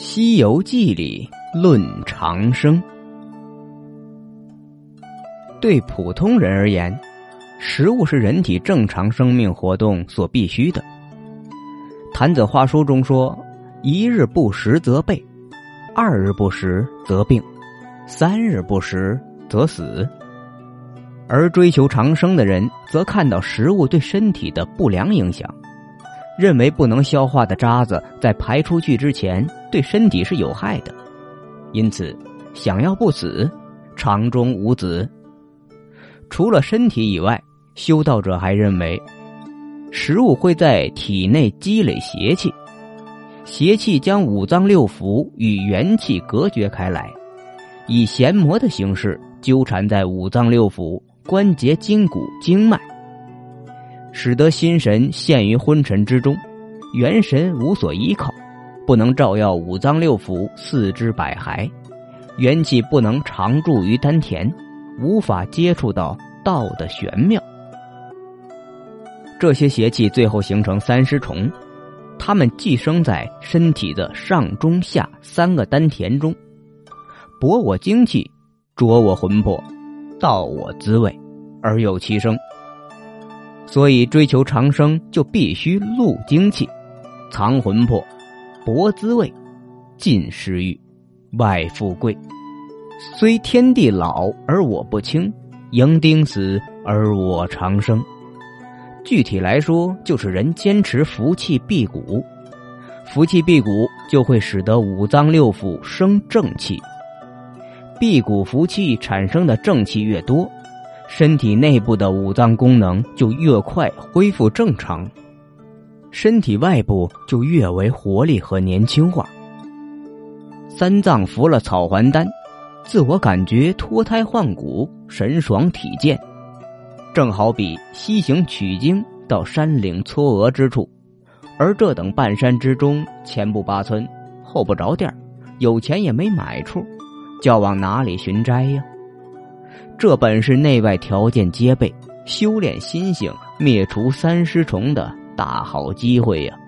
西游记》里论长生，对普通人而言，食物是人体正常生命活动所必须的。谭子话书中说：“一日不食则备，二日不食则病，三日不食则死。”而追求长生的人，则看到食物对身体的不良影响。认为不能消化的渣子在排出去之前对身体是有害的，因此想要不死，肠中无子。除了身体以外，修道者还认为，食物会在体内积累邪气，邪气将五脏六腑与元气隔绝开来，以弦魔的形式纠缠在五脏六腑、关节、筋骨、经脉。使得心神陷于昏沉之中，元神无所依靠，不能照耀五脏六腑、四肢百骸，元气不能常驻于丹田，无法接触到道的玄妙。这些邪气最后形成三尸虫，它们寄生在身体的上中下三个丹田中，博我精气，灼我魂魄，盗我滋味，而有其生。所以，追求长生就必须露精气，藏魂魄，博滋味，尽食欲，外富贵。虽天地老而我不轻，迎丁死而我长生。具体来说，就是人坚持福气辟谷，福气辟谷就会使得五脏六腑生正气，辟谷福气产生的正气越多。身体内部的五脏功能就越快恢复正常，身体外部就越为活力和年轻化。三藏服了草还丹，自我感觉脱胎换骨、神爽体健，正好比西行取经到山岭嵯峨之处，而这等半山之中，前不八村，后不着店有钱也没买处，叫往哪里寻斋呀？这本是内外条件皆备，修炼心性、灭除三尸虫的大好机会呀！